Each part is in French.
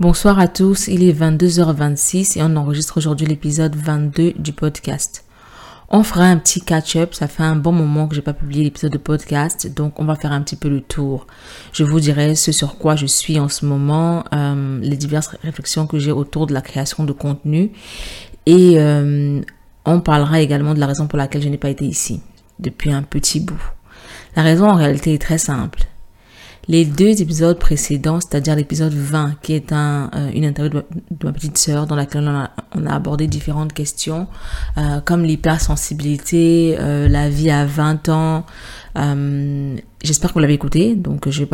Bonsoir à tous, il est 22h26 et on enregistre aujourd'hui l'épisode 22 du podcast. On fera un petit catch-up, ça fait un bon moment que j'ai pas publié l'épisode de podcast, donc on va faire un petit peu le tour. Je vous dirai ce sur quoi je suis en ce moment, euh, les diverses réflexions que j'ai autour de la création de contenu et euh, on parlera également de la raison pour laquelle je n'ai pas été ici depuis un petit bout. La raison en réalité est très simple les deux épisodes précédents, c'est-à-dire l'épisode 20, qui est un, euh, une interview de ma, petite sœur dans laquelle on a, on a abordé différentes questions, euh, comme l'hypersensibilité, euh, la vie à 20 ans. J'espère que vous l'avez écouté, donc je vais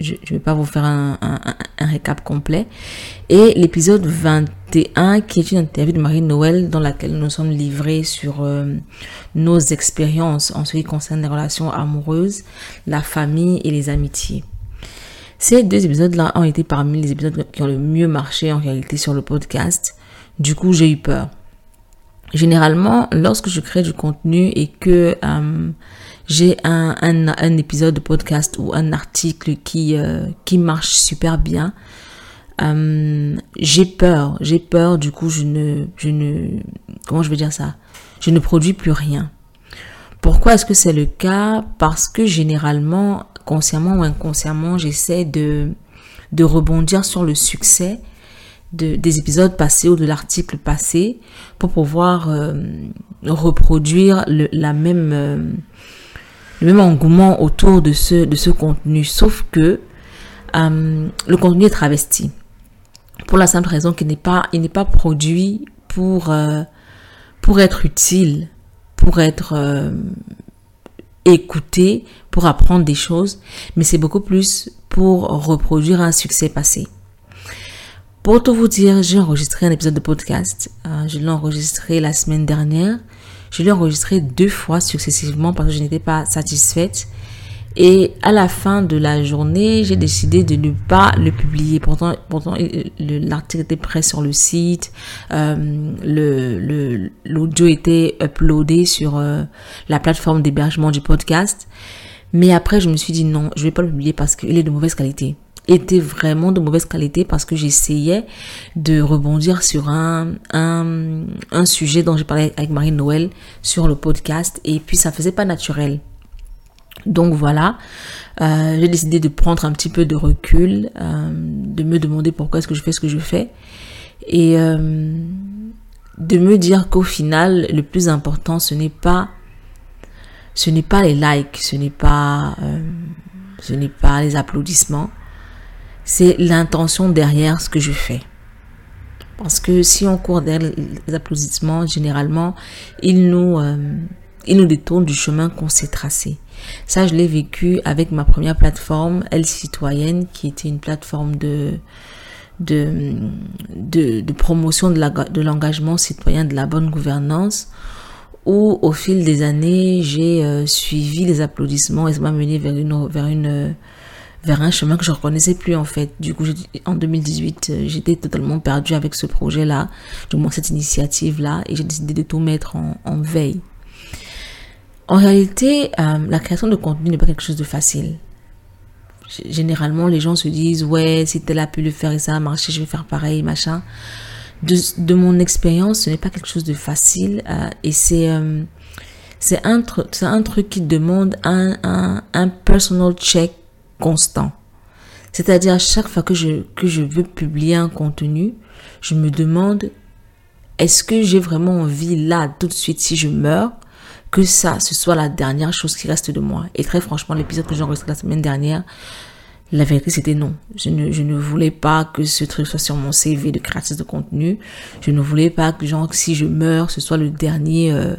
je, vais pas vous faire un, un, un récap complet. Et l'épisode 21, qui est une interview de Marie Noël dans laquelle nous sommes livrés sur nos expériences en ce qui concerne les relations amoureuses, la famille et les amitiés. Ces deux épisodes-là ont été parmi les épisodes qui ont le mieux marché en réalité sur le podcast. Du coup, j'ai eu peur. Généralement, lorsque je crée du contenu et que euh, j'ai un, un, un, épisode de podcast ou un article qui, euh, qui marche super bien, euh, j'ai peur. J'ai peur, du coup, je ne, je ne, comment je vais dire ça? Je ne produis plus rien. Pourquoi est-ce que c'est le cas? Parce que généralement, consciemment ou inconsciemment, j'essaie de, de rebondir sur le succès de, des épisodes passés ou de l'article passé pour pouvoir euh, reproduire le, la même, euh, le même engouement autour de ce, de ce contenu. Sauf que le contenu est travesti. Pour la simple raison qu'il n'est pas, il n'est pas produit pour, euh, pour être utile pour être euh, écouté, pour apprendre des choses, mais c'est beaucoup plus pour reproduire un succès passé. Pour tout vous dire, j'ai enregistré un épisode de podcast. Euh, je l'ai enregistré la semaine dernière. Je l'ai enregistré deux fois successivement parce que je n'étais pas satisfaite. Et à la fin de la journée, j'ai décidé de ne pas le publier. Pourtant, pourtant l'article était prêt sur le site, euh, l'audio était uploadé sur euh, la plateforme d'hébergement du podcast. Mais après, je me suis dit non, je vais pas le publier parce qu'il est de mauvaise qualité. Il était vraiment de mauvaise qualité parce que j'essayais de rebondir sur un, un, sujet dont j'ai parlé avec Marie Noël sur le podcast et puis ça faisait pas naturel. Donc voilà, euh, j'ai décidé de prendre un petit peu de recul, euh, de me demander pourquoi est-ce que je fais ce que je fais et euh, de me dire qu'au final, le plus important, ce n'est pas, ce n'est pas les likes, ce n'est pas, euh, ce n'est pas les applaudissements, c'est l'intention derrière ce que je fais. Parce que si on court derrière les applaudissements, généralement, ils nous, euh, ils nous détournent du chemin qu'on s'est tracé. Ça, je l'ai vécu avec ma première plateforme, Elle Citoyenne, qui était une plateforme de, de, promotion de l'engagement citoyen, de la bonne gouvernance, où au fil des années, j'ai euh, suivi les applaudissements et ça m'a mené vers une, vers une, vers un chemin que je ne reconnaissais plus en fait. Du coup, en 2018, euh, j'étais totalement perdue avec ce projet-là, du moins cette initiative-là, et j'ai décidé de tout mettre en veille. En réalité, euh, la création de contenu n'est pas quelque chose de facile. Généralement, les gens se disent, ouais, si tel a pu le faire et ça a marché, je vais faire pareil, machin. De, mon expérience, ce n'est pas quelque chose de facile euh, et c'est euh, c'est un, un truc qui demande un, un, un personal check constant. C'est-à-dire, à chaque fois que je, que je veux publier un contenu, je me demande, est-ce que j'ai vraiment envie là, tout de suite, si je meurs, que ça, ce soit la dernière chose qui reste de moi. Et très franchement, l'épisode que j'ai enregistré la semaine dernière, la vérité c'était non. Je ne, voulais pas que ce truc soit sur mon CV de créatrice de contenu. Je ne voulais pas que genre si je meurs, ce soit le dernier, euh,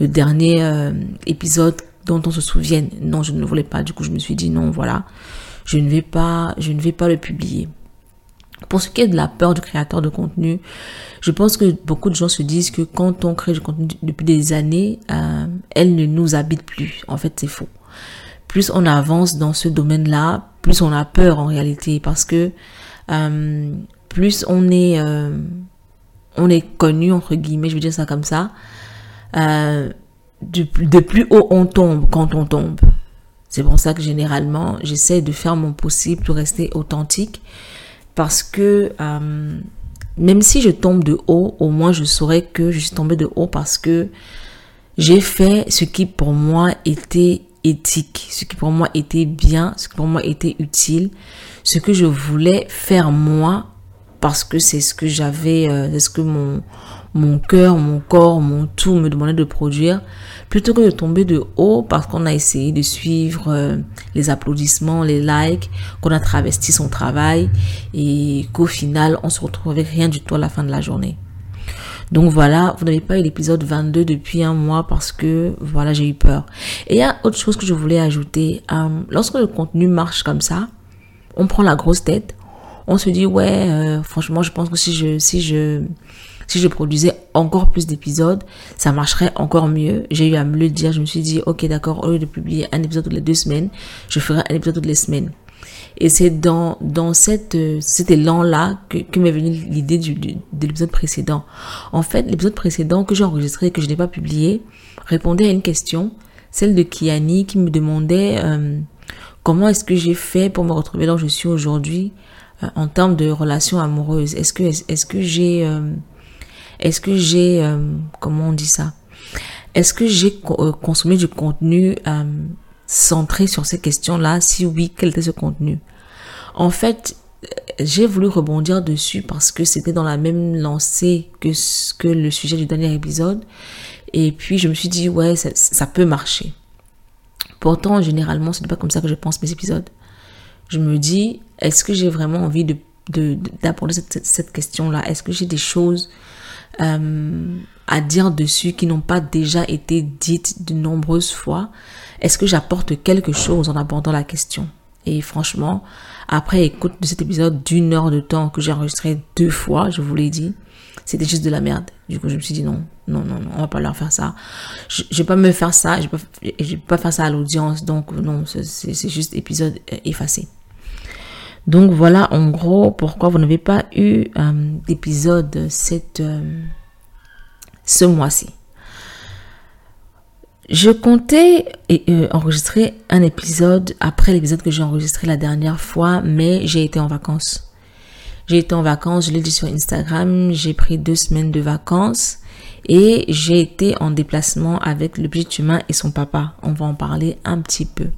le dernier euh, épisode dont on se souvienne. Non, je ne voulais pas. Du coup, je me suis dit non, voilà, je ne vais pas, je ne vais pas le publier. Pour ce qui est de la peur du créateur de contenu, je pense que beaucoup de gens se disent que quand on crée du contenu depuis des années, euh, elle ne nous habite plus. En fait, c'est faux. Plus on avance dans ce domaine-là, plus on a peur en réalité parce que euh, plus on est euh, on est connu entre guillemets, je veux dire ça comme ça. De plus haut on tombe quand on tombe. C'est pour ça que généralement j'essaie de faire mon possible pour rester authentique parce que euh, même si je tombe de haut, au moins je saurais que je suis tombée de haut parce que j'ai fait ce qui pour moi était éthique, ce qui pour moi était bien, ce qui pour moi était utile, ce que je voulais faire moi parce que c'est ce que j'avais, euh, c'est ce que mon, mon cœur, mon corps, mon tout me demandait de produire, plutôt que de tomber de haut parce qu'on a essayé de suivre euh, les applaudissements, les likes, qu'on a travesti son travail et qu'au final, on se retrouve avec rien du tout à la fin de la journée. Donc voilà, vous n'avez pas eu l'épisode 22 depuis un mois parce que voilà, j'ai eu peur. Et il y a autre chose que je voulais ajouter. Euh, lorsque le contenu marche comme ça, on prend la grosse tête. On se dit ouais, euh, franchement, je pense que si je si je si je produisais encore plus d'épisodes, ça marcherait encore mieux. J'ai eu à me le dire. Je me suis dit, ok, d'accord, au lieu de publier un épisode toutes les deux semaines, je ferai un épisode toutes les semaines. Et c'est dans, dans cette, cet élan-là que, m'est venue l'idée de l'épisode précédent. En fait, l'épisode précédent que j'ai enregistré et que je n'ai pas publié répondait à une question, celle de Kiani qui me demandait euh, comment est-ce que j'ai fait pour me retrouver là où je suis aujourd'hui euh, en termes de relations amoureuses? Est-ce que, est-ce que j'ai, euh, est-ce que j'ai, comment on dit ça? Est-ce que j'ai consommé du contenu centré sur ces questions-là? Si oui, quel était ce contenu? En fait, j'ai voulu rebondir dessus parce que c'était dans la même lancée que, le sujet du dernier épisode. Et puis, je me suis dit, ouais, ça, peut marcher. Pourtant, généralement, ce n'est pas comme ça que je pense mes épisodes. Je me dis, est-ce que j'ai vraiment envie de d'aborder cette, cette question-là? Est-ce que j'ai des choses euh, à dire dessus qui n'ont pas déjà été dites de nombreuses fois est-ce que j'apporte quelque chose en abordant la question? Et franchement, après écoute de cet épisode d'une heure de temps que j'ai enregistré deux fois, je vous l'ai dit, c'était juste de la merde. Du coup, je me suis dit non, non, non, non, on va pas leur faire ça. Je, je vais pas me faire ça, je vais je vais pas faire ça à l'audience. Donc non, c'est juste épisode euh, effacé. Donc voilà en gros pourquoi vous n'avez pas eu euh, d'épisode euh, ce mois-ci. Je comptais euh, enregistrer un épisode après l'épisode que j'ai enregistré la dernière fois, mais j'ai été en vacances. J'ai été en vacances, je l'ai dit sur Instagram, j'ai pris deux semaines de vacances et j'ai été en déplacement avec le petit humain et son papa. On va en parler un petit peu.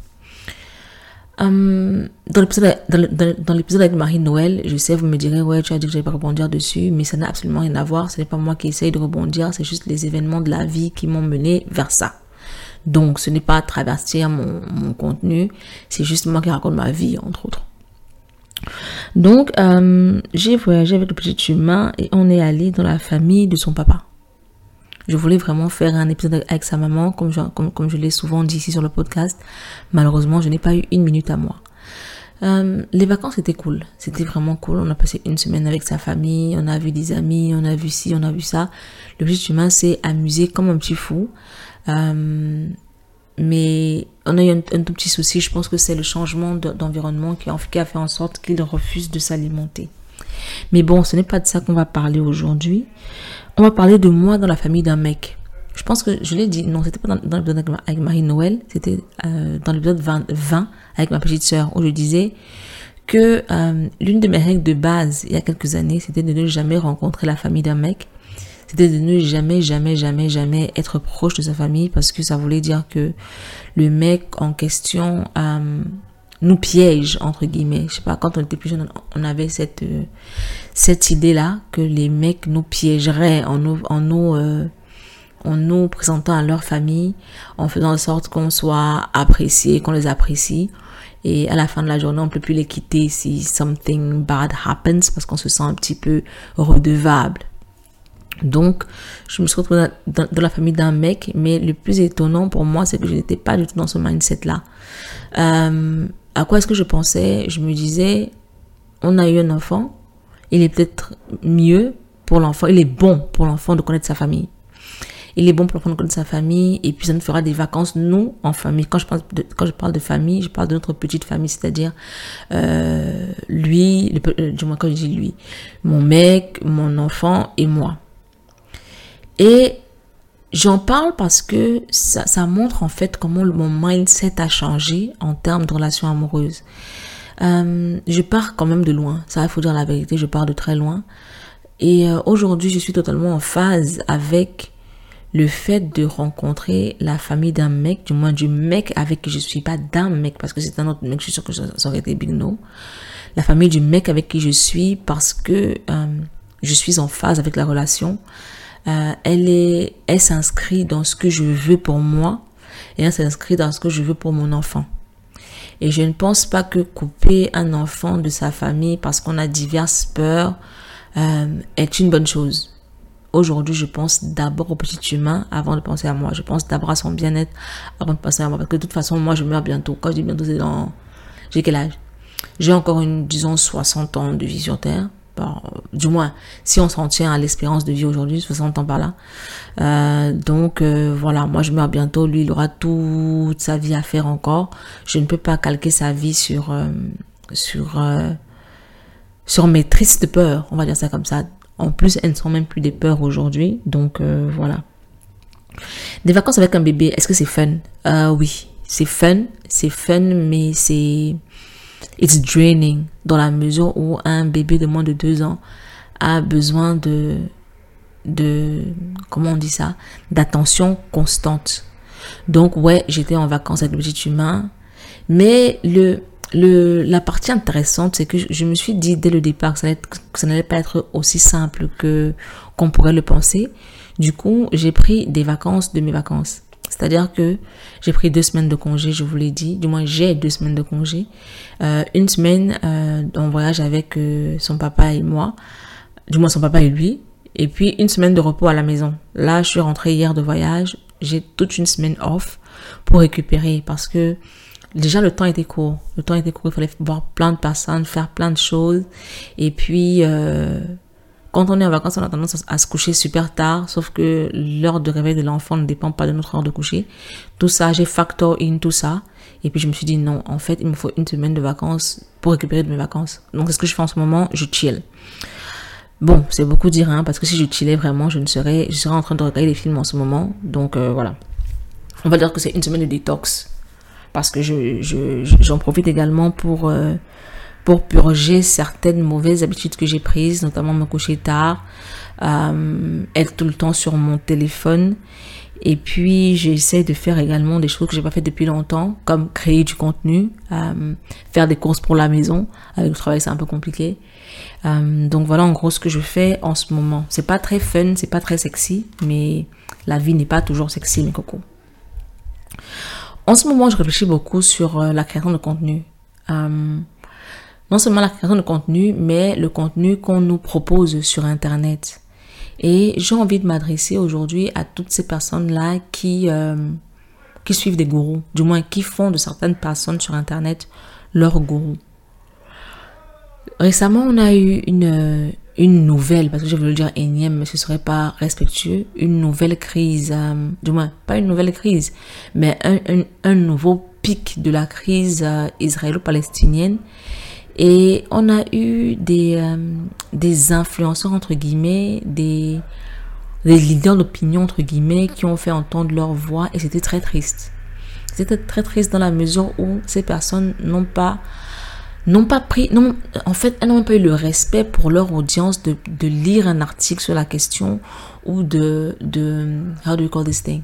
Hum, dans l'épisode avec Marie-Noël, je sais, vous me direz, ouais, tu as dit que j'allais pas rebondir dessus, mais ça n'a absolument rien à voir. Ce n'est pas moi qui essaye de rebondir, c'est juste les événements de la vie qui m'ont mené vers ça. Donc, ce n'est pas travestir mon, contenu, c'est juste moi qui raconte ma vie, entre autres. Donc, euh, j'ai voyagé avec le petit humain et on est allé dans la famille de son papa. Je voulais vraiment faire un épisode avec sa maman, comme je, l'ai souvent dit ici sur le podcast. Malheureusement, je n'ai pas eu une minute à moi. Euh, les vacances étaient cool, c'était vraiment cool. On a passé une semaine avec sa famille, on a vu des amis, on a vu ci, on a vu ça. Le petit humain s'est amusé comme un petit fou. Euh, mais on a eu un, tout petit souci, je pense que c'est le changement d'environnement qui a fait en sorte qu'il refuse de s'alimenter. Mais bon, ce n'est pas de ça qu'on va parler aujourd'hui. On va parler de moi dans la famille d'un mec. Je pense que je l'ai dit, non, c'était pas dans, l'épisode avec Marie-Noël, c'était euh, dans l'épisode 20, 20, avec ma petite sœur, où je disais que euh, l'une de mes règles de base il y a quelques années, c'était de ne jamais rencontrer la famille d'un mec c'était de ne jamais, jamais, jamais, jamais être proche de sa famille parce que ça voulait dire que le mec en question euh, nous piège, entre guillemets. Je sais pas, quand on était plus jeune, on avait cette, euh, cette idée-là que les mecs nous piégeraient en nous, en nous, euh, en nous présentant à leur famille, en faisant en sorte qu'on soit apprécié, qu'on les apprécie. Et à la fin de la journée, on ne peut plus les quitter si something bad happens parce qu'on se sent un petit peu redevable. Donc, je me suis retrouvée dans, la famille d'un mec, mais le plus étonnant pour moi, c'est que je n'étais pas du tout dans ce mindset-là. Euh, à quoi est-ce que je pensais? Je me disais, on a eu un enfant, il est peut-être mieux pour l'enfant, il est bon pour l'enfant de connaître sa famille. Il est bon pour l'enfant de connaître sa famille, et puis ça nous fera des vacances, nous, en famille. Quand je, parle de, quand je parle de famille, je parle de notre petite famille, c'est-à-dire euh, lui, le, du moins quand je dis lui, mon mec, mon enfant et moi. Et j'en parle parce que ça, montre en fait comment mon mindset a changé en termes de relations amoureuses. Euh, je pars quand même de loin. Ça, il faut dire la vérité, je pars de très loin. Et euh, aujourd'hui, je suis totalement en phase avec le fait de rencontrer la famille d'un mec, du moins du mec avec qui je suis, pas d'un mec, parce que c'est un autre mec, je suis sûre que ça aurait été big no. La famille du mec avec qui je suis parce que euh, je suis en phase avec la relation. Euh, elle est, elle s'inscrit dans ce que je veux pour moi et elle s'inscrit dans ce que je veux pour mon enfant. Et je ne pense pas que couper un enfant de sa famille parce qu'on a diverses peurs euh, est une bonne chose. Aujourd'hui, je pense d'abord au petit humain avant de penser à moi. Je pense d'abord à son bien-être avant de penser à moi. Parce que de toute façon, moi, je meurs bientôt. Quand je dis bientôt, c'est dans... J'ai quel âge? J'ai encore une, disons, 60 ans de vie sur Terre. Du moins, si on s'en tient à l'espérance de vie aujourd'hui, 60 ans par là. Euh, donc euh, voilà, moi je meurs bientôt, lui il aura toute sa vie à faire encore. Je ne peux pas calquer sa vie sur euh, sur sur mes tristes peurs, on va dire ça comme ça. En plus, elles ne sont même plus des peurs aujourd'hui. Donc voilà. Des vacances avec un bébé, est-ce que c'est fun? Oui, c'est fun. C'est fun, mais c'est... It's draining dans la mesure où un bébé de moins de deux ans a besoin de... de comment on dit ça D'attention constante. Donc ouais, j'étais en vacances avec le petit humain. Mais le le, la partie intéressante, c'est que je, me suis dit dès le départ que ça n'allait pas être aussi simple que qu'on pourrait le penser. Du coup, j'ai pris des vacances de mes vacances. C'est-à-dire que j'ai pris deux semaines de congé, je vous l'ai dit. Du moins, j'ai deux semaines de congé. Euh, une semaine euh, en voyage avec euh, son papa et moi. Du moins, son papa et lui. Et puis, une semaine de repos à la maison. Là, je suis rentrée hier de voyage. J'ai toute une semaine off pour récupérer parce que déjà le temps était court. Le temps était court, il fallait voir plein de personnes, faire plein de choses. Et puis, quand on est en vacances, on a tendance à se coucher super tard, sauf que l'heure de réveil de l'enfant ne dépend pas de notre heure de coucher. Tout ça, j'ai factor in tout ça. Et puis je me suis dit non, en fait, il me faut une semaine de vacances pour récupérer de mes vacances. Donc, ce que je fais en ce moment, je chill. Bon, c'est beaucoup dire, hein, parce que si je chillais vraiment, je ne serais, je serais en train de regarder les films en ce moment. Donc, euh, voilà. On va dire que c'est une semaine de détox parce que je, j'en profite également pour, euh, pour purger certaines mauvaises habitudes que j'ai prises, notamment me coucher tard, euh, être tout le temps sur mon téléphone. Et puis, j'essaie de faire également des choses que j'ai pas fait depuis longtemps, comme créer du contenu, euh, faire des courses pour la maison. Avec le travail, c'est un peu compliqué. donc voilà en gros ce que je fais en ce moment. C'est pas très fun, c'est pas très sexy, mais la vie n'est pas toujours sexy, mes cocos. En ce moment, je réfléchis beaucoup sur euh, la création de contenu. Euh, non seulement la création de contenu, mais le contenu qu'on nous propose sur Internet. Et j'ai envie de m'adresser aujourd'hui à toutes ces personnes-là qui, euh, qui suivent des gourous, du moins qui font de certaines personnes sur Internet leur gourou. Récemment, on a eu une, une nouvelle, parce que je veux le dire énième, mais ce serait pas respectueux, une nouvelle crise, euh, du moins pas une nouvelle crise, mais un, un, un nouveau pic de la crise euh, israélo-palestinienne. Et on a eu des, euh, des influenceurs, entre guillemets, des, des leaders d'opinion, entre guillemets, qui ont fait entendre leur voix et c'était très triste. C'était très triste dans la mesure où ces personnes n'ont pas n'ont pas pris, non, en fait, elles n'ont pas eu le respect pour leur audience de, de lire un article sur la question ou de, de how do you call this thing?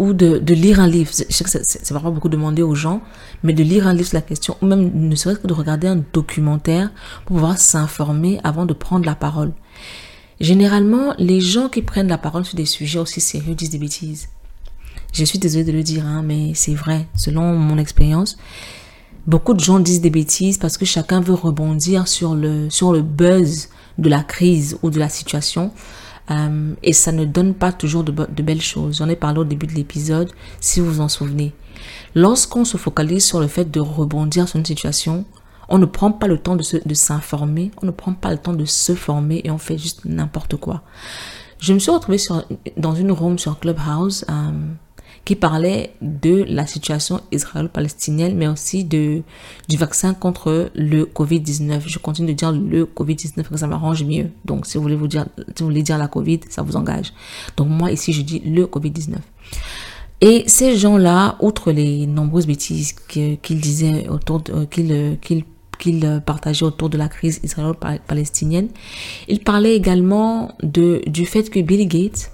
Ou de, de lire un livre. Je sais que c'est vraiment beaucoup demandé aux gens, mais de lire un livre sur la question, ou même ne serait-ce que de regarder un documentaire pour pouvoir s'informer avant de prendre la parole. Généralement, les gens qui prennent la parole sur des sujets aussi sérieux disent des bêtises. Je suis désolée de le dire, hein, mais c'est vrai, selon mon expérience. Beaucoup de gens disent des bêtises parce que chacun veut rebondir sur le, sur le buzz de la crise ou de la situation. Euh, et ça ne donne pas toujours de, belles choses. J'en ai parlé au début de l'épisode, si vous vous en souvenez. Lorsqu'on se focalise sur le fait de rebondir sur une situation, on ne prend pas le temps de, s'informer, on ne prend pas le temps de se former et on fait juste n'importe quoi. Je me suis retrouvée dans une room sur Clubhouse. Euh, qui parlait de la situation israélo-palestinienne, mais aussi de, du vaccin contre le Covid-19. Je continue de dire le Covid-19 parce que ça m'arrange mieux. Donc, si vous voulez vous dire, si vous voulez dire la Covid, ça vous engage. Donc, moi, ici, je dis le Covid-19. Et ces gens-là, outre les nombreuses bêtises qu'ils disaient autour de, qu'ils, qu'ils qu'il euh, partageait autour de la crise israélo-palestinienne. Il parlait également de, du fait que Bill Gates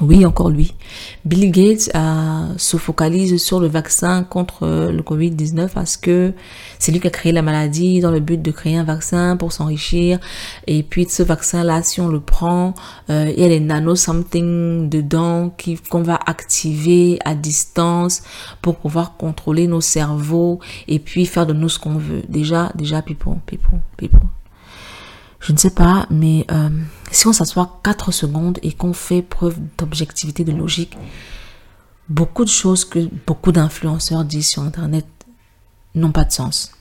oui, encore lui. Bill Gates euh, se focalise sur le vaccin contre euh, le Covid-19 parce que c'est lui qui a créé la maladie dans le but de créer un vaccin pour s'enrichir. Et puis ce vaccin-là, si on le prend, euh, il y a les nano something dedans qu'on va activer à distance pour pouvoir contrôler nos cerveaux et puis faire de nous ce qu'on veut. Déjà, déjà, people, people, people. Je ne sais pas, mais euh, si on s'assoit 4 secondes et qu'on fait preuve d'objectivité, de logique, beaucoup de choses que beaucoup d'influenceurs disent sur Internet n'ont pas de sens.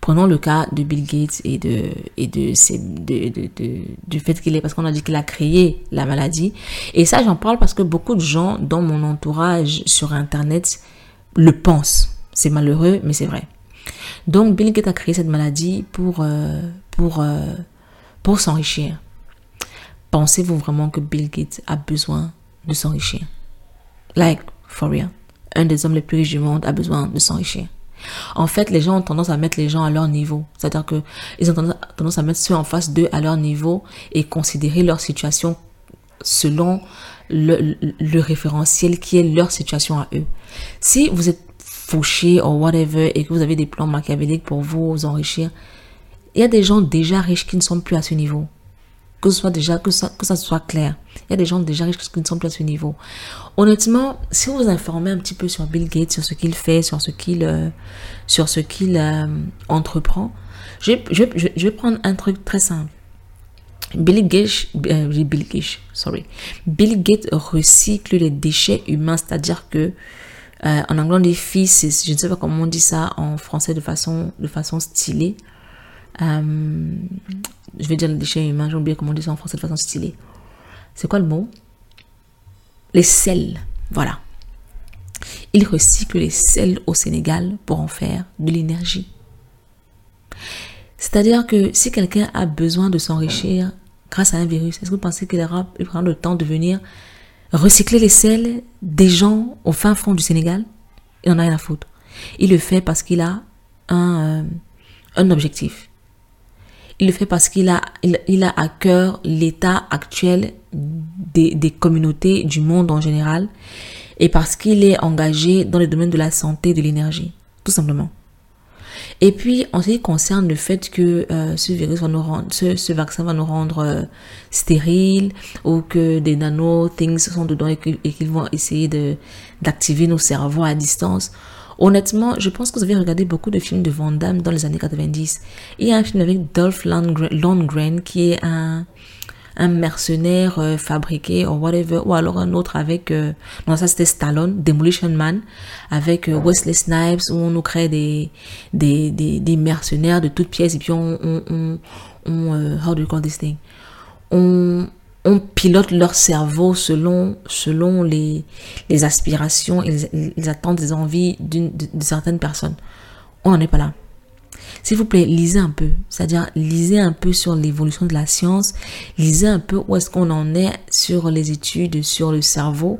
Prenons le cas de Bill Gates et de et de, du fait qu'il est parce qu'on a dit qu'il a créé la maladie et ça j'en parle parce que beaucoup de gens dans mon entourage sur internet le pensent. C'est malheureux mais c'est vrai. Donc Bill Gates a créé cette maladie pour euh, pour euh, pour s'enrichir. Pensez-vous vraiment que Bill Gates a besoin de s'enrichir? Like, for real. Un des hommes les plus riches du monde a besoin de s'enrichir. En fait, les gens ont tendance à mettre les gens à leur niveau. C'est-à-dire que ils ont tendance à mettre ceux en face d'eux à leur niveau et considérer leur situation selon le, le, référentiel qui est leur situation à eux. Si vous êtes fauché ou whatever et que vous avez des plans machiavéliques pour vous enrichir, il y a des gens déjà riches qui ne sont plus à ce niveau. Que ce soit déjà, que ça, que ça soit clair. Il y a des gens déjà riches qui ne sont plus à ce niveau. Honnêtement, si vous vous informez un petit peu sur Bill Gates, sur ce qu'il fait, sur ce qu'il, euh, euh, entreprend, je, je, je, vais prendre un truc très simple. Bill Gates, euh, Bill Gates, sorry. Bill Gates recycle les déchets humains, c'est-à-dire que en anglais on dit fils, je ne sais pas comment on dit ça en français de façon, de façon stylée. Euh, je vais dire les déchets humains, j'ai oublié comment on dit ça en français de façon stylée. C'est quoi le mot? Les sels, voilà. Il recycle les sels au Sénégal pour en faire de l'énergie. C'est-à-dire que si quelqu'un a besoin de s'enrichir grâce à un virus, est-ce que vous pensez qu'il aura le temps de venir recycler les sels des gens au fin fond du Sénégal? Il n'en a rien à foutre. Il le fait parce qu'il a un, euh, un objectif. Il le fait parce qu'il a, il, a à cœur l'état actuel des, communautés du monde en général et parce qu'il est engagé dans le domaine de la santé et de l'énergie, tout simplement. Et puis, en ce qui concerne le fait que euh, ce virus va nous rendre, ce, vaccin va nous rendre euh, stériles ou que des nano things sont dedans et qu'ils vont essayer d'activer nos cerveaux à distance, Honnêtement, je pense que vous avez regardé beaucoup de films de Van Damme dans les années 90. Il y a un film avec Dolph Lundgren qui est un, mercenaire euh, fabriqué ou whatever, ou alors un autre avec, euh, non ça c'était Stallone, Demolition Man, avec euh, Wesley Snipes, où on nous crée des, mercenaires de toutes pièces, et puis on, on, how do you call this thing? On pilote leur cerveau selon, selon les, les aspirations les, attentes, les envies de, de, certaines personnes. On n'en est pas là. S'il vous plaît, lisez un peu. C'est-à-dire, lisez un peu sur l'évolution de la science. Lisez un peu où est-ce qu'on en est sur les études, sur le cerveau.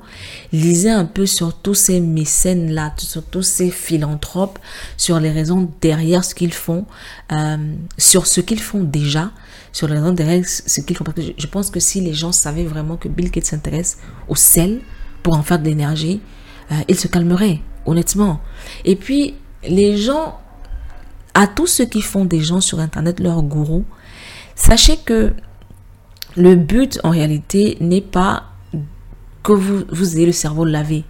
Lisez un peu sur tous ces mécènes-là, sur tous ces philanthropes, sur les raisons derrière ce qu'ils font, euh, sur ce qu'ils font déjà sur les raisons derrière ce qu'ils font. Je pense que si les gens savaient vraiment que Bill Gates s'intéresse au sel pour en faire de l'énergie, euh, ils se calmeraient, honnêtement. Et puis, les gens, à tous ceux qui font des gens sur Internet leur gourou, sachez que le but en réalité n'est pas que vous, vous ayez le cerveau lavé.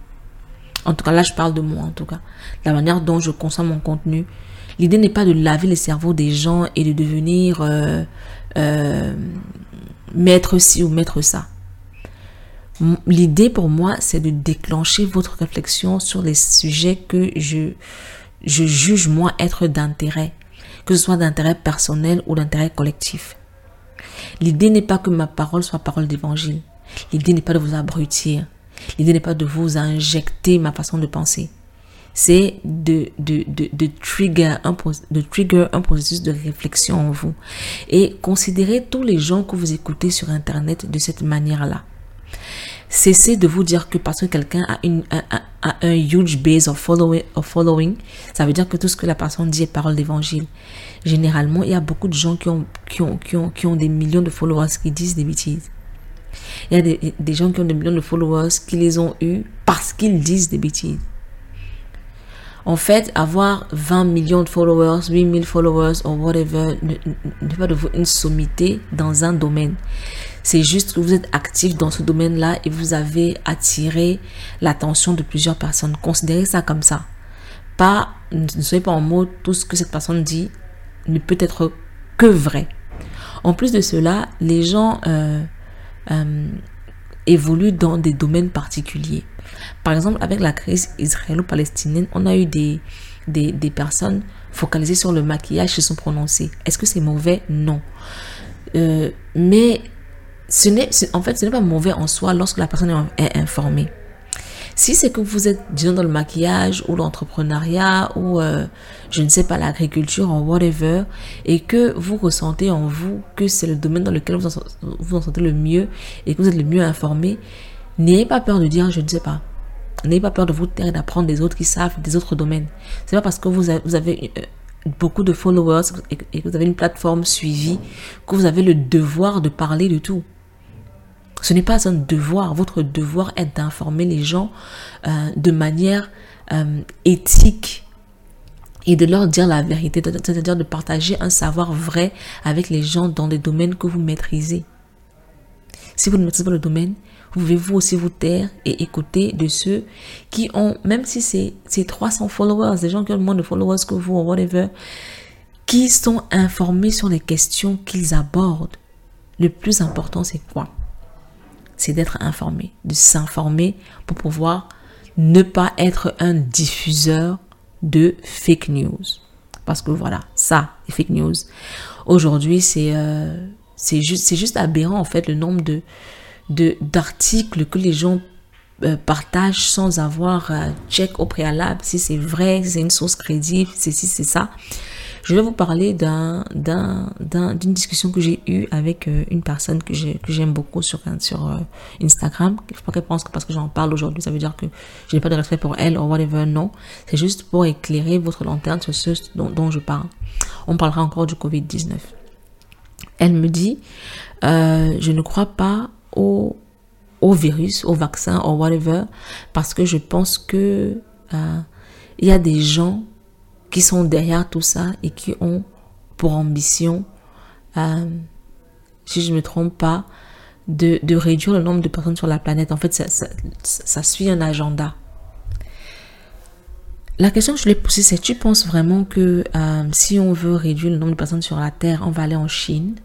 En tout cas, là, je parle de moi, en tout cas. La manière dont je consomme mon contenu. L'idée n'est pas de laver les cerveaux des gens et de devenir euh, euh, mettre ci ou mettre ça. L'idée pour moi, c'est de déclencher votre réflexion sur les sujets que je, je juge moi être d'intérêt, que ce soit d'intérêt personnel ou d'intérêt collectif. L'idée n'est pas que ma parole soit parole d'évangile. L'idée n'est pas de vous abrutir. L'idée n'est pas de vous injecter ma façon de penser c'est de, de, de, de, trigger un, de trigger un processus de réflexion en vous. Et considérez tous les gens que vous écoutez sur Internet de cette manière-là. Cessez de vous dire que parce que quelqu'un a, une, un huge base of following, of following, ça veut dire que tout ce que la personne dit est parole d'évangile. Généralement, il y a beaucoup de gens qui ont, qui ont, qui ont, qui ont des millions de followers qui disent des bêtises. Il y a des, des gens qui ont des millions de followers qui les ont eus parce qu'ils disent des bêtises. En fait, avoir 20 millions de followers, 8000 followers ou whatever ne pas de vous une sommité dans un domaine. C'est juste que vous êtes actif dans ce domaine-là et vous avez attiré l'attention de plusieurs personnes. Considérez ça comme ça. Pas, ne soyez pas en mode tout ce que cette personne dit ne peut être que vrai. En plus de cela, les gens euh, euh, évoluent dans des domaines particuliers. Par exemple, avec la crise israélo-palestinienne, on a eu des, des, personnes focalisées sur le maquillage qui sont prononcées. Est-ce que c'est mauvais? Non. Euh, mais ce n'est, en fait, ce n'est pas mauvais en soi lorsque la personne est informée. Si c'est que vous êtes, disons, dans le maquillage ou l'entrepreneuriat ou, euh, je ne sais pas, l'agriculture ou whatever, et que vous ressentez en vous que c'est le domaine dans lequel vous vous en sentez le mieux et que vous êtes le mieux informé, n'ayez pas peur de dire je ne sais pas. N'ayez pas peur de vous taire et d'apprendre des autres qui savent des autres domaines. C'est pas parce que vous avez, euh, beaucoup de followers et que vous avez une plateforme suivie que vous avez le devoir de parler de tout. Ce n'est pas un devoir. Votre devoir est d'informer les gens euh, de manière euh, éthique et de leur dire la vérité, c'est-à-dire de partager un savoir vrai avec les gens dans les domaines que vous maîtrisez. Si vous ne maîtrisez pas le domaine, vous pouvez vous aussi vous taire et écouter de ceux qui ont, même si c'est 300 followers, des gens qui ont moins de followers que vous ou whatever, qui sont informés sur les questions qu'ils abordent. Le plus important, c'est quoi? C'est d'être informé, de s'informer pour pouvoir ne pas être un diffuseur de fake news. Parce que voilà, ça, les fake news. Aujourd'hui, c'est euh, juste, juste aberrant en fait le nombre de d'articles que les gens euh, partagent sans avoir euh, check au préalable si c'est vrai, si c'est une source crédible, si c'est ça. Je vais vous parler d'un, d'une discussion que j'ai eue avec euh, une personne que, j'aime beaucoup sur, sur Instagram. Je pas qu'elle pense que parce que j'en parle aujourd'hui, ça veut dire que je n'ai pas de respect pour elle ou whatever. Non, c'est juste pour éclairer votre lanterne sur ce dont, je parle. On parlera encore du Covid-19. Elle me dit, je ne crois pas au, au virus, au vaccin ou whatever, parce que je pense que il y a des gens qui sont derrière tout ça et qui ont pour ambition, euh, si je ne me trompe pas, de, de, réduire le nombre de personnes sur la planète. En fait, ça, suit un agenda. La question que je lui ai posée, c'est tu penses vraiment que euh, si on veut réduire le nombre de personnes sur la Terre, on va aller en Chine?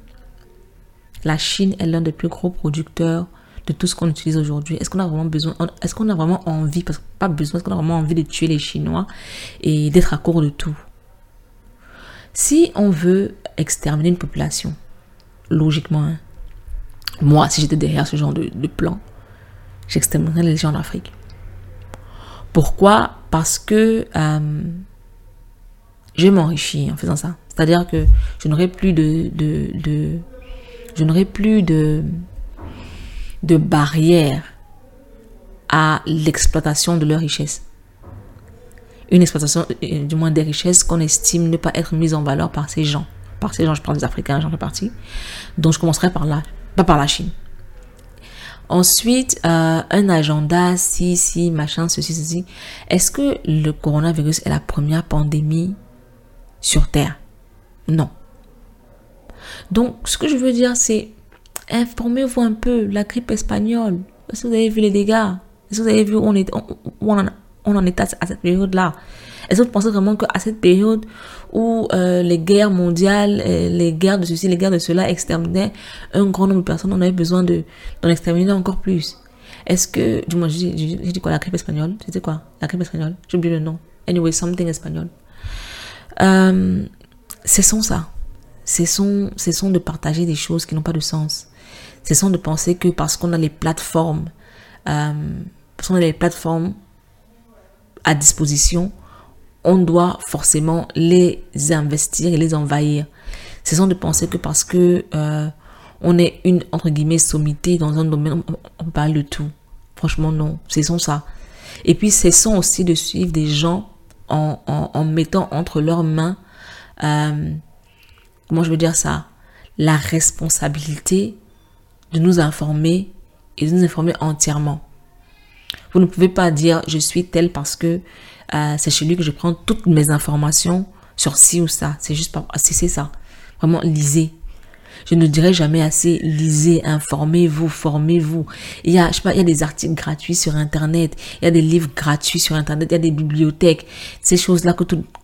La Chine est l'un des plus gros producteurs de tout ce qu'on utilise aujourd'hui Est-ce qu'on a vraiment besoin, est-ce qu'on a vraiment envie, parce que pas besoin, est-ce qu'on a vraiment envie de tuer les Chinois et d'être à court de tout? Si on veut exterminer une population, logiquement, hein, moi, si j'étais derrière ce genre de, plan, j'exterminerais les gens d'Afrique. Pourquoi? Parce que euh, je vais m'enrichir en faisant ça. C'est-à-dire que je n'aurai plus de je n'aurai plus de de barrière à l'exploitation de leurs richesses. Une exploitation, euh, du moins des richesses qu'on estime ne pas être mise en valeur par ces gens. Par ces gens, je parle des Africains, j'en fais partie. Donc je commencerai par là, pas par la Chine. Ensuite, euh, un agenda, si, si, machin, ceci, ceci. Est-ce que le coronavirus est la première pandémie sur Terre? Non. Donc, ce que je veux dire, c'est informez-vous un peu, la grippe espagnole. Est-ce que vous avez vu les dégâts? Est-ce que vous avez vu où on, est, on, en est à, cette période-là? Est-ce que vous pensez vraiment qu'à cette période où euh, les guerres mondiales, euh, les guerres de ceci, les guerres de cela exterminaient un grand nombre de personnes, on avait besoin d'en exterminer encore plus? Est-ce que, du moins, j'ai dit quoi, la grippe espagnole? C'était quoi? La grippe espagnole? J'ai oublié le nom. Anyway, something espagnol. Euh, cessons ça. Cessons, cessons de partager des choses qui n'ont pas de sens. Cessons de penser que parce qu'on a les plateformes, euh, parce qu'on a les plateformes à disposition, on doit forcément les investir et les envahir. Cessons de penser que parce que euh, on est une entre guillemets sommité dans un domaine, on, parle de tout. Franchement, non. Cessons ça. Et puis, cessons aussi de suivre des gens en, en, mettant entre leurs mains, euh, comment je veux dire ça, la responsabilité de nous informer et de nous informer entièrement. Vous ne pouvez pas dire je suis tel parce que euh, c'est chez lui que je prends toutes mes informations sur ci ou ça. C'est juste pas, c'est ça. Vraiment, lisez. Je ne dirai jamais assez, lisez, informez-vous, formez-vous. Il y a, des articles gratuits sur Internet, il y a des livres gratuits sur Internet, il y a des bibliothèques, ces choses-là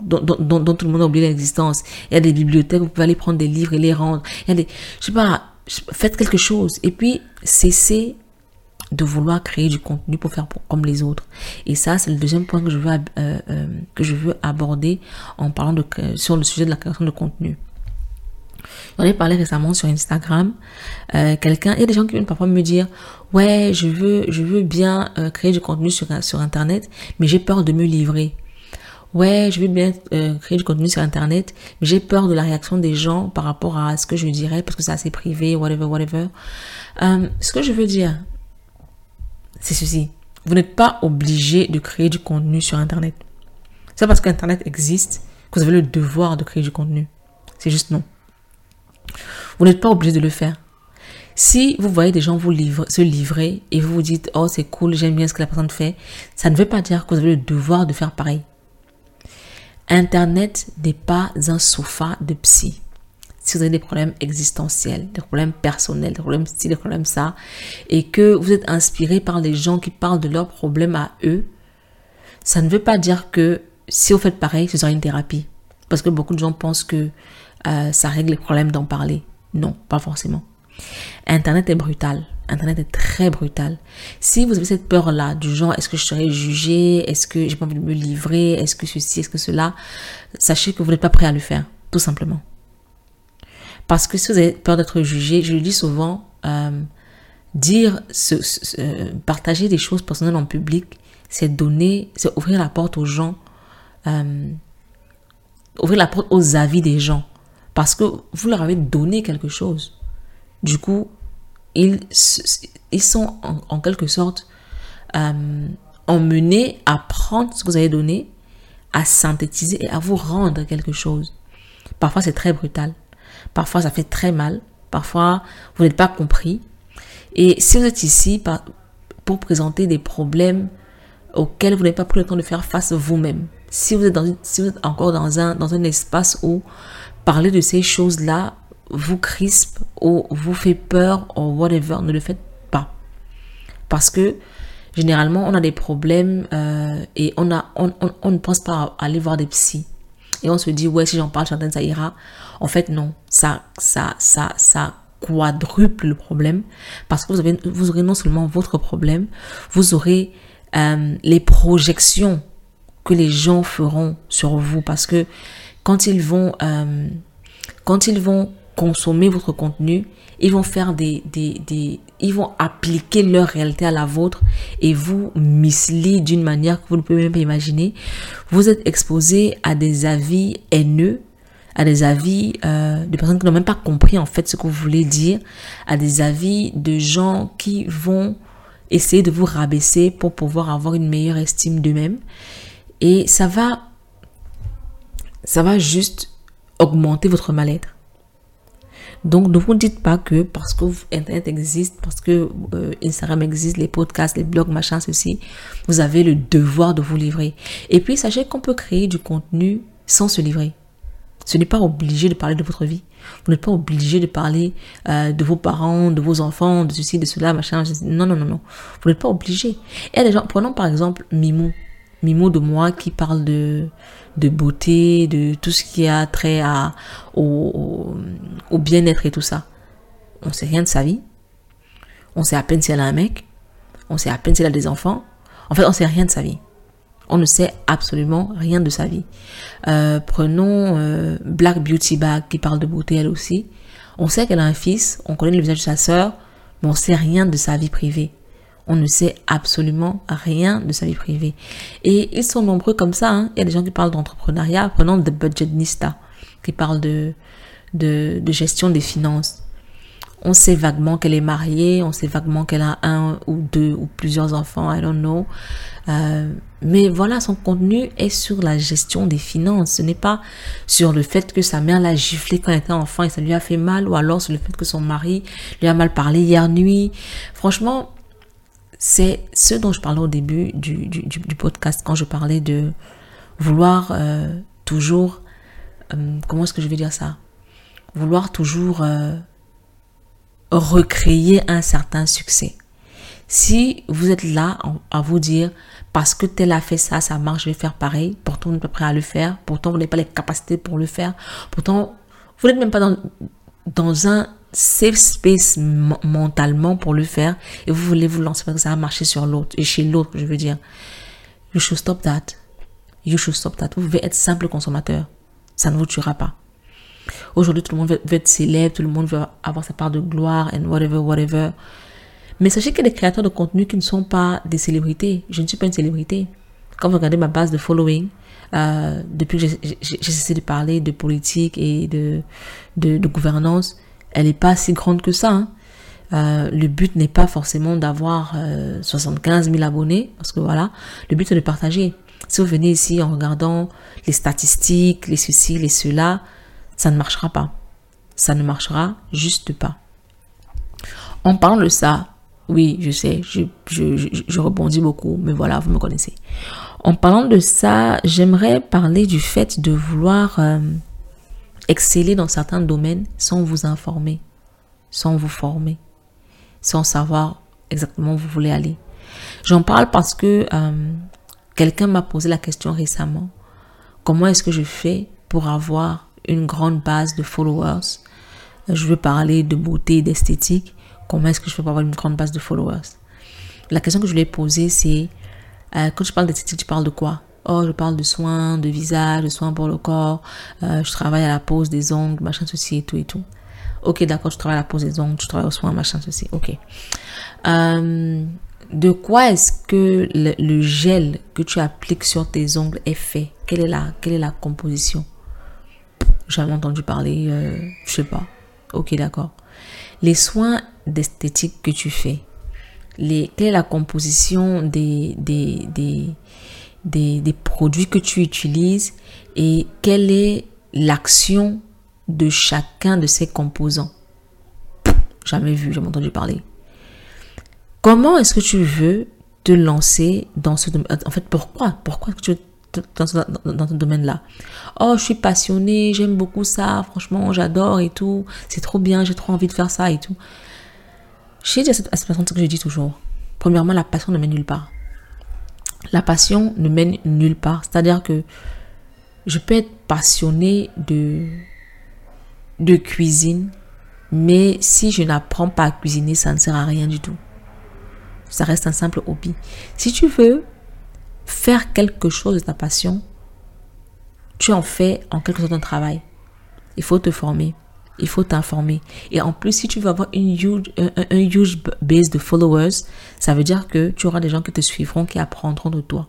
dont, tout le monde a oublié l'existence. Il y a des bibliothèques, vous pouvez aller prendre des livres et les rendre. Il y je sais pas, faites quelque chose. Et puis, cessez de vouloir créer du contenu pour faire comme les autres. Et ça, c'est le deuxième point que je veux, euh, euh, aborder en parlant de, sur le sujet de la création de contenu. J'en ai parlé récemment sur Instagram. Euh, quelqu'un, il y a des gens qui viennent parfois me dire, ouais, je veux, je veux bien créer du contenu sur, sur Internet, mais j'ai peur de me livrer. Ouais, je veux bien créer du contenu sur Internet, mais j'ai peur de la réaction des gens par rapport à ce que je dirais parce que c'est assez privé, whatever, whatever. ce que je veux dire, c'est ceci. Vous n'êtes pas obligé de créer du contenu sur Internet. C'est parce qu'Internet existe que vous avez le devoir de créer du contenu. C'est juste non. Vous n'êtes pas obligé de le faire. Si vous voyez des gens vous se livrer et vous vous dites oh c'est cool, j'aime bien ce que la personne fait, ça ne veut pas dire que vous avez le devoir de faire pareil. Internet n'est pas un sofa de psy si vous avez des problèmes existentiels, des problèmes personnels, des problèmes style, des problèmes ça, et que vous êtes inspiré par les gens qui parlent de leurs problèmes à eux, ça ne veut pas dire que si vous faites pareil, ce sera une thérapie. Parce que beaucoup de gens pensent que euh, ça règle les problèmes d'en parler. Non, pas forcément. Internet est brutal. Internet est très brutal. Si vous avez cette peur-là, du genre, est-ce que je serai jugé Est-ce que j'ai pas envie de me livrer? Est-ce que ceci? Est-ce que cela? Sachez que vous n'êtes pas prêt à le faire, tout simplement. Parce que si vous avez peur d'être jugé, je le dis souvent, euh, dire, ce, partager des choses personnelles en public, c'est donner, c'est ouvrir la porte aux gens, euh, ouvrir la porte aux avis des gens. Parce que vous leur avez donné quelque chose. Du coup, ils, ils sont en, quelque sorte euh, emmenés à prendre ce que vous avez donné, à synthétiser et à vous rendre quelque chose. Parfois, c'est très brutal. Parfois, ça fait très mal. Parfois, vous n'êtes pas compris. Et si vous êtes ici pour présenter des problèmes auxquels vous n'avez pas pris le temps de faire face vous-même, si vous êtes, si vous êtes encore dans un, dans un espace où parler de ces choses-là vous crispe ou vous fait peur ou whatever, ne le faites pas. Parce que généralement, on a des problèmes euh, et on, ne pense pas à aller voir des psys et on se dit, ouais, si j'en parle, ça ira. En fait, non. Ça, ça, ça, ça quadruple le problème parce que vous aurez non seulement votre problème, vous aurez euh, les projections que les gens feront sur vous parce que quand ils vont, euh, quand ils vont consommer votre contenu, ils vont faire des, des, ils vont appliquer leur réalité à la vôtre et vous misler d'une manière que vous ne pouvez même pas imaginer. Vous êtes exposé à des avis haineux, à des avis euh, de personnes qui n'ont même pas compris en fait ce que vous voulez dire, à des avis de gens qui vont essayer de vous rabaisser pour pouvoir avoir une meilleure estime d'eux-mêmes. Et ça va, ça va juste augmenter votre mal-être. Donc, ne vous dites pas que parce que Internet existe, parce que euh, Instagram existe, les podcasts, les blogs, machin, ceci, vous avez le devoir de vous livrer. Et puis, sachez qu'on peut créer du contenu sans se livrer. Ce n'est pas obligé de parler de votre vie. Vous n'êtes pas obligé de parler euh, de vos parents, de vos enfants, de ceci, de cela, machin. Non, non, non, non. Vous n'êtes pas obligé. Et des gens, prenons par exemple Mimou. Mimou de moi qui parle de, de beauté, de tout ce qui a trait à, au, bien-être et tout ça. On sait rien de sa vie. On sait à peine si elle a un mec. On sait à peine si elle a des enfants. En fait, on sait rien de sa vie. On ne sait absolument rien de sa vie. Euh, prenons euh, Black Beauty Bag qui parle de beauté elle aussi. On sait qu'elle a un fils, on connaît le visage de sa sœur, mais on sait rien de sa vie privée on ne sait absolument rien de sa vie privée. Et ils sont nombreux comme ça. Hein. Il y a des gens qui parlent d'entrepreneuriat, prenons de Budgetnista, qui parlent de, de, gestion des finances. On sait vaguement qu'elle est mariée, on sait vaguement qu'elle a un ou deux ou plusieurs enfants, I don't know. Euh, mais voilà, son contenu est sur la gestion des finances. Ce n'est pas sur le fait que sa mère l'a giflé quand elle était enfant et ça lui a fait mal, ou alors sur le fait que son mari lui a mal parlé hier nuit. Franchement, c'est ce dont je parlais au début du, podcast quand je parlais de vouloir euh, toujours, euh, comment est-ce que je vais dire ça? Vouloir toujours recréer un certain succès. Si vous êtes là à vous dire, parce que tel a fait ça, ça marche, je vais faire pareil, pourtant vous n'êtes pas prêt à le faire, pourtant vous n'avez pas les capacités pour le faire, pourtant vous n'êtes même pas dans un safe space mentalement pour le faire et vous voulez vous lancer parce que ça a marché sur l'autre et chez l'autre, je veux dire. You should stop that. You should stop that. Vous pouvez être simple consommateur. Ça ne vous tuera pas. Aujourd'hui, tout le monde veut, être célèbre, tout le monde veut avoir sa part de gloire and whatever, whatever. Mais sachez qu'il y a des créateurs de contenu qui ne sont pas des célébrités. Je ne suis pas une célébrité. Quand vous regardez ma base de following, euh, depuis que j'ai cessé de parler de politique et de, de, gouvernance, elle n'est pas si grande que ça. Hein. Euh, le but n'est pas forcément d'avoir 75 euh, 000 abonnés, parce que voilà, le but est de partager. Si vous venez ici en regardant les statistiques, les ceci, les cela, ça ne marchera pas. Ça ne marchera juste pas. En parlant de ça, oui, je sais, je, je, rebondis beaucoup, mais voilà, vous me connaissez. En parlant de ça, j'aimerais parler du fait de vouloir euh, exceller dans certains domaines sans vous informer, sans vous former, sans savoir exactement où vous voulez aller. J'en parle parce que euh, quelqu'un m'a posé la question récemment. Comment est-ce que je fais pour avoir une grande base de followers? Je veux parler de beauté d'esthétique. Comment est-ce que je peux avoir une grande base de followers? La question que je lui ai posée, c'est euh, quand je parle d'esthétique, tu parles de quoi? Oh, je parle de soins, de visage, de soins pour le corps. Euh, je travaille à la pose des ongles, machin, ceci et tout et tout. Ok, d'accord, je travaille à la pose des ongles, je travaille aux soins, machin, ceci. Ok. Euh, de quoi est-ce que le, gel que tu appliques sur tes ongles est fait? Quelle est, la, quelle est la composition? J'avais entendu parler, euh, je sais pas. Ok, d'accord. Les soins d'esthétique que tu fais, les, quelle est la composition des, des, des, des, produits que tu utilises et quelle est l'action de chacun de ces composants Jamais vu, jamais entendu parler. Comment est-ce que tu veux te lancer dans ce domaine? En fait, pourquoi? Pourquoi tu veux dans, dans, ce domaine-là? Oh, je suis passionnée, j'aime beaucoup ça, franchement, j'adore et tout. C'est trop bien, j'ai trop envie de faire ça et tout. J'ai dit à cette, personne ce que je dis toujours. Premièrement, la passion ne mène nulle part. La passion ne mène nulle part. C'est-à-dire que je peux être passionnée de, de cuisine, mais si je n'apprends pas à cuisiner, ça ne sert à rien du tout. Ça reste un simple hobby. Si tu veux faire quelque chose de ta passion, tu en fais en quelque sorte un travail. Il faut te former. Il faut t'informer. Et en plus, si tu veux avoir une huge, un, huge base de followers, ça veut dire que tu auras des gens qui te suivront, qui apprendront de toi.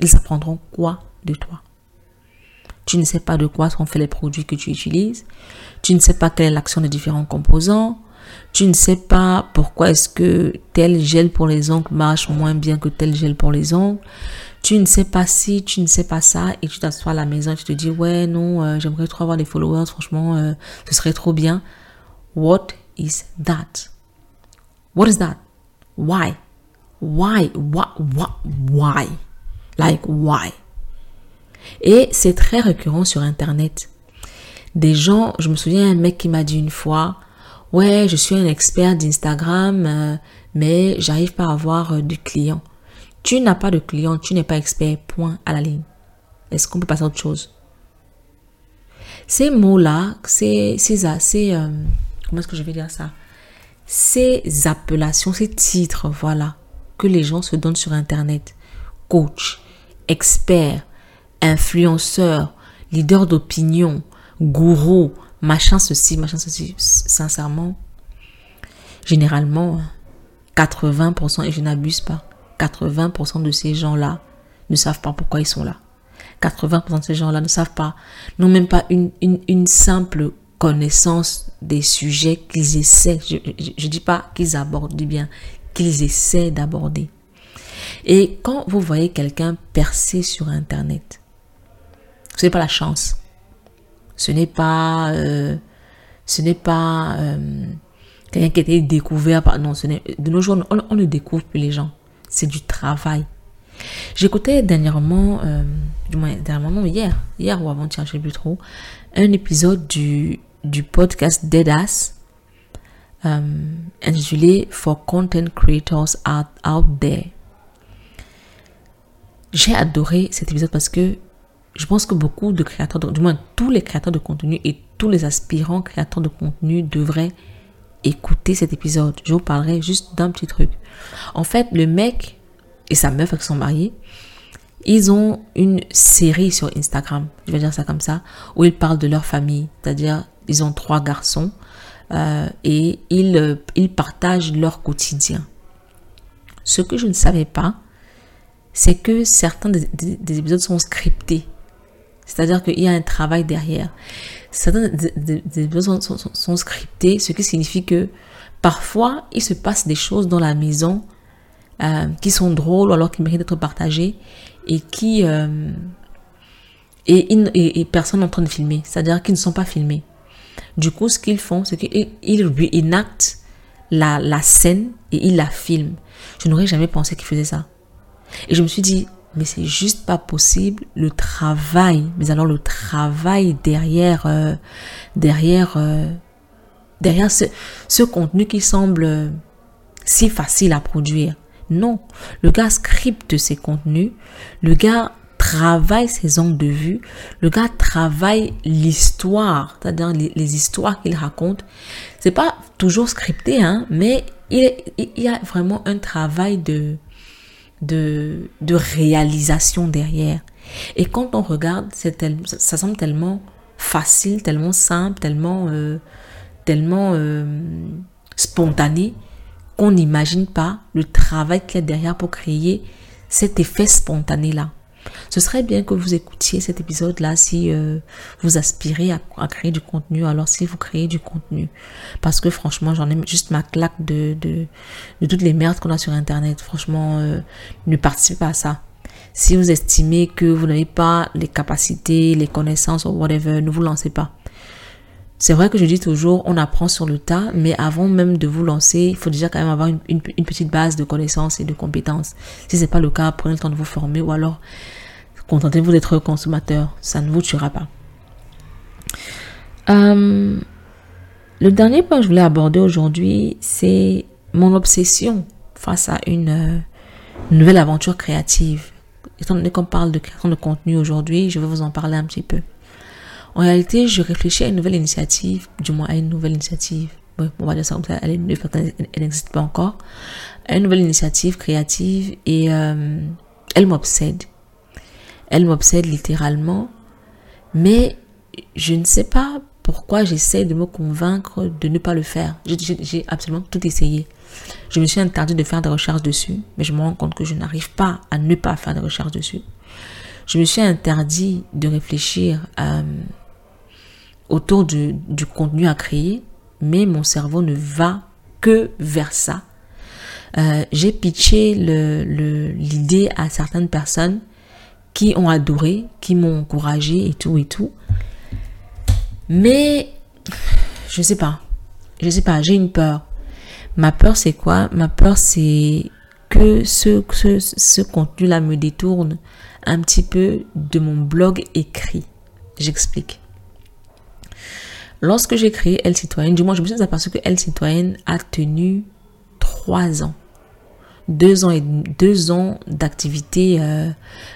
Ils apprendront quoi de toi? Tu ne sais pas de quoi sont faits les produits que tu utilises. Tu ne sais pas quelle est l'action des différents composants. Tu ne sais pas pourquoi est-ce que tel gel pour les ongles marche moins bien que tel gel pour les ongles tu ne sais pas si, tu ne sais pas ça, et tu t'assois à la maison tu te dis, ouais, non, euh, j'aimerais trop avoir des followers, franchement, euh, ce serait trop bien. What is that? What is that? Why? Why? What? Why? Like, why? Et c'est très récurrent sur Internet. Des gens, je me souviens un mec qui m'a dit une fois, ouais, je suis un expert d'Instagram, euh, mais j'arrive pas à avoir de clients. Tu n'as pas de client, tu n'es pas expert, point à la ligne. Est-ce qu'on peut passer à autre chose? Ces mots-là, ces, ces, euh, comment est-ce que je vais dire ça? Ces appellations, ces titres, voilà, que les gens se donnent sur Internet. Coach, expert, influenceur, leader d'opinion, gourou, machin ceci, machin ceci. Sincèrement, généralement, 80%, et je n'abuse pas, 80% de ces gens-là ne savent pas pourquoi ils sont là. 80% de ces gens-là ne savent pas, n'ont même pas une, simple connaissance des sujets qu'ils essaient, je ne dis pas qu'ils abordent, du bien, qu'ils essaient d'aborder. Et quand vous voyez quelqu'un percer sur Internet, ce n'est pas la chance. Ce n'est pas, euh, pas euh, quelqu'un qui a été découvert par. Non, de nos jours, on, ne découvre plus les gens. C'est du travail. J'écoutais dernièrement, euh, du moins dernièrement, hier, hier ou avant-hier, je ne sais plus trop, un épisode du, du podcast Deadass, intitulé For Content Creators Out, out There. J'ai adoré cet épisode parce que je pense que beaucoup de créateurs, du moins tous les créateurs de contenu et tous les aspirants créateurs de contenu devraient écouter cet épisode. Je vous parlerai juste d'un petit truc. En fait, le mec et sa meuf qui sont mariés, ils ont une série sur Instagram, je vais dire ça comme ça, où ils parlent de leur famille. C'est-à-dire, ils ont trois garçons euh, et euh, ils partagent leur quotidien. Ce que je ne savais pas, c'est que certains des épisodes sont scriptés. C'est-à-dire qu'il y a un travail derrière. Certains des besoins sont, scriptés, ce qui signifie que parfois, il se passe des choses dans la maison euh, qui sont drôles ou alors qui méritent d'être partagées et qui... Euh, et, personne n'est en train de filmer. C'est-à-dire qu'ils ne sont pas filmés. Du coup, ce qu'ils font, c'est qu'ils ils la, la scène et ils la filment. Je n'aurais jamais pensé qu'ils faisaient ça. Et je me suis dit, mais c'est juste pas possible le travail mais alors le travail derrière euh, derrière euh, derrière ce, contenu qui semble euh, si facile à produire. Non le gars scripte ses contenus le gars travaille ses angles de vue le gars travaille l'histoire c'est-à-dire les, histoires qu'il raconte. C'est pas toujours scripté hein mais il y a vraiment un travail de de, de réalisation derrière. Et quand on regarde, c'est ça semble tellement facile, tellement simple, tellement, euh, tellement euh, spontané qu'on n'imagine pas le travail qu'il y a derrière pour créer cet effet spontané-là. Ce serait bien que vous écoutiez cet épisode-là si euh, vous aspirez à, créer du contenu. Alors si vous créez du contenu, parce que franchement, j'en ai juste ma claque de, toutes les merdes qu'on a sur Internet. Franchement, euh, ne participez pas à ça. Si vous estimez que vous n'avez pas les capacités, les connaissances ou whatever, ne vous lancez pas. C'est vrai que je dis toujours, on apprend sur le tas, mais avant même de vous lancer, il faut déjà quand même avoir une, petite base de connaissances et de compétences. Si c'est pas le cas, prenez le temps de vous former ou alors contentez-vous d'être consommateur. Ça ne vous tuera pas. Euh, le dernier point que je voulais aborder aujourd'hui, c'est mon obsession face à une euh, nouvelle aventure créative. Étant donné qu'on parle de création de contenu aujourd'hui, je vais vous en parler un petit peu. En réalité, je réfléchis à une nouvelle initiative, du moins à une nouvelle initiative. on va dire ça comme ça, elle n'existe pas encore. une nouvelle initiative créative et euh, elle m'obsède. Elle m'obsède littéralement. Mais je ne sais pas pourquoi j'essaie de me convaincre de ne pas le faire. J'ai absolument tout essayé. Je me suis interdit de faire des recherches dessus, mais je me rends compte que je n'arrive pas à ne pas faire des recherches dessus. Je me suis interdit de réfléchir à autour du, contenu à créer, mais mon cerveau ne va que vers ça. Euh, j'ai pitché l'idée à certaines personnes qui ont adoré, qui m'ont encouragé et tout et tout. Mais je sais pas. Je sais pas, j'ai une peur. Ma peur c'est quoi? Ma peur c'est que ce contenu-là me détourne un petit peu de mon blog écrit. J'explique. Lorsque j'ai créé Elle Citoyenne, du moins je me suis aperçu que Elle Citoyenne a tenu trois ans. Deux ans et deux ans d'activité euh,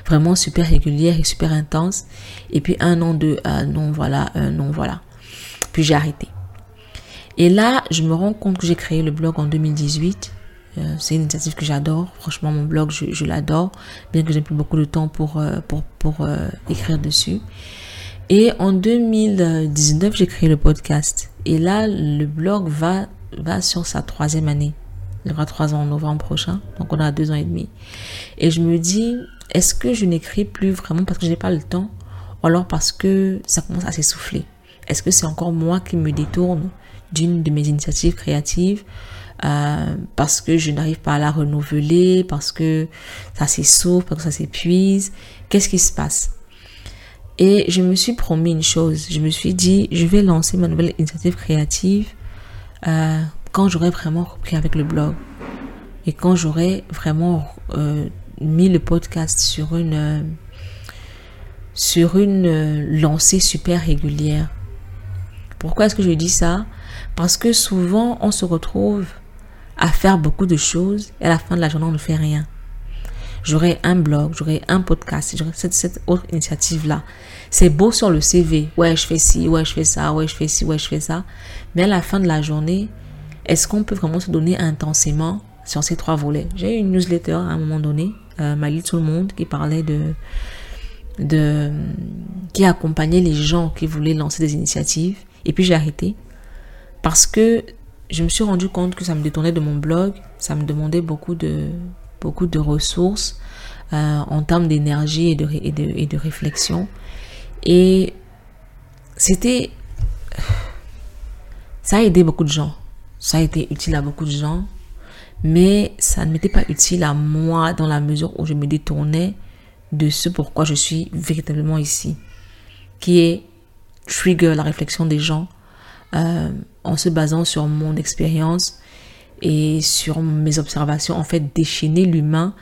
vraiment super régulière et super intense. Et puis un an de euh, non voilà, non voilà. Puis j'ai arrêté. Et là, je me rends compte que j'ai créé le blog en 2018. Euh, c'est une initiative que j'adore. Franchement, mon blog, je, l'adore. Bien que j'ai plus beaucoup de temps pour, pour écrire dessus. Et en 2019, j'ai créé le podcast. Et là, le blog va, sur sa troisième année. Il aura trois ans en novembre prochain. Donc, on a deux ans et demi. Et je me dis, est-ce que je n'écris plus vraiment parce que je n'ai pas le temps? Ou alors parce que ça commence à s'essouffler? Est-ce que c'est encore moi qui me détourne d'une de mes initiatives créatives euh, parce que je n'arrive pas à la renouveler, parce que ça s'essouffle, parce que ça s'épuise? Qu'est-ce qui se passe? Et je me suis promis une chose. Je me suis dit, je vais lancer ma nouvelle initiative créative euh, quand j'aurai vraiment repris avec le blog et quand j'aurai vraiment euh, mis le podcast sur une sur une lancée super régulière. Pourquoi est-ce que je dis ça? Parce que souvent on se retrouve à faire beaucoup de choses et à la fin de la journée, on ne fait rien. J'aurai un blog, j'aurai un podcast, j'aurai cette, autre initiative-là. C'est beau sur le CV. Ouais, je fais ci, ouais, je fais ça, ouais, je fais ci, ouais, je fais ça. Mais à la fin de la journée, est-ce qu'on peut vraiment se donner intensément sur ces trois volets? J'ai eu une newsletter à un moment donné, euh, Mali Tout le Monde, qui parlait de, de. qui accompagnait les gens qui voulaient lancer des initiatives. Et puis j'ai arrêté. Parce que je me suis rendu compte que ça me détournait de mon blog, ça me demandait beaucoup de, beaucoup de ressources euh, en termes d'énergie et de, et, de, et de réflexion. Et c'était... Ça a aidé beaucoup de gens. Ça a été utile à beaucoup de gens. Mais ça ne m'était pas utile à moi dans la mesure où je me détournais de ce pourquoi je suis véritablement ici. Qui est trigger la réflexion des gens euh, en se basant sur mon expérience et sur mes observations, en fait, déchaîner l'humain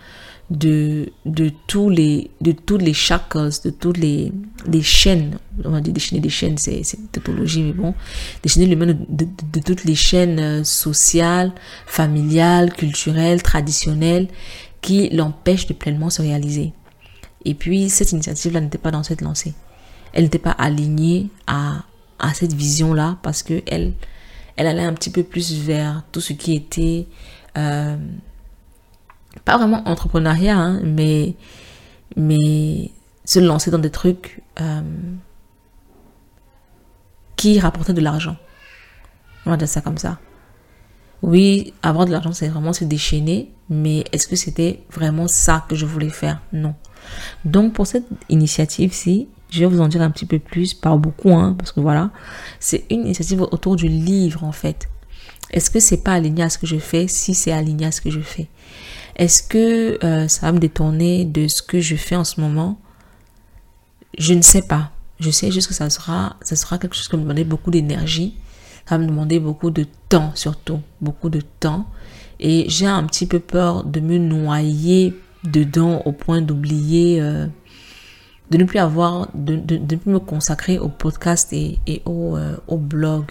de, de tous les de toutes les chakras, de toutes les, les chaînes, on va dire déchaîner des chaînes, c'est une tautologie, mais bon, déchaîner l'humain de, de, de, toutes les chaînes euh, sociales, familiales, culturelles, traditionnelles, qui l'empêchent de pleinement se réaliser. Et puis, cette initiative-là n'était pas dans cette lancée. Elle n'était pas alignée à, à cette vision-là parce que elle, elle allait un petit peu plus vers tout ce qui était euh, pas vraiment entrepreneuriat, hein, mais, se lancer dans des trucs euh, qui rapportaient de l'argent. On va dire ça comme ça. Oui, avoir de l'argent, c'est vraiment se déchaîner, mais est-ce que c'était vraiment ça que je voulais faire? Non. Donc pour cette initiative-ci, je vais vous en dire un petit peu plus, pas beaucoup, hein, parce que voilà, c'est une initiative autour du livre en fait. Est-ce que c'est pas aligné à ce que je fais? Si c'est aligné à ce que je fais. Est-ce que euh, ça va me détourner de ce que je fais en ce moment? Je ne sais pas. Je sais juste que ça sera, ça sera quelque chose qui va me demander beaucoup d'énergie. Ça va me demander beaucoup de temps surtout. Beaucoup de temps. Et j'ai un petit peu peur de me noyer dedans au point d'oublier... Euh, de ne plus avoir, de, de, de, plus me consacrer au podcast et, et au, euh, au blog.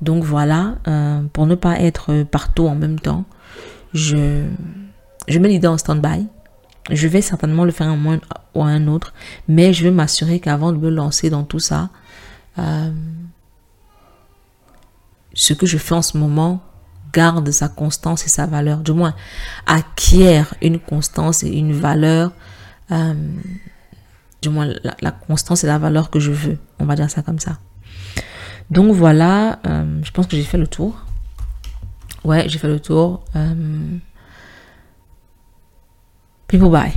Donc voilà, euh, pour ne pas être partout en même temps, je, je mets l'idée en stand-by. Je vais certainement le faire un moment ou un autre, mais je vais m'assurer qu'avant de me lancer dans tout ça, euh, ce que je fais en ce moment garde sa constance et sa valeur, du moins acquiert une constance et une valeur du moins la, constance et la valeur que je veux. On va dire ça comme ça. Donc voilà, euh, je pense que j'ai fait le tour. Ouais, j'ai fait le tour. Euh, people bye.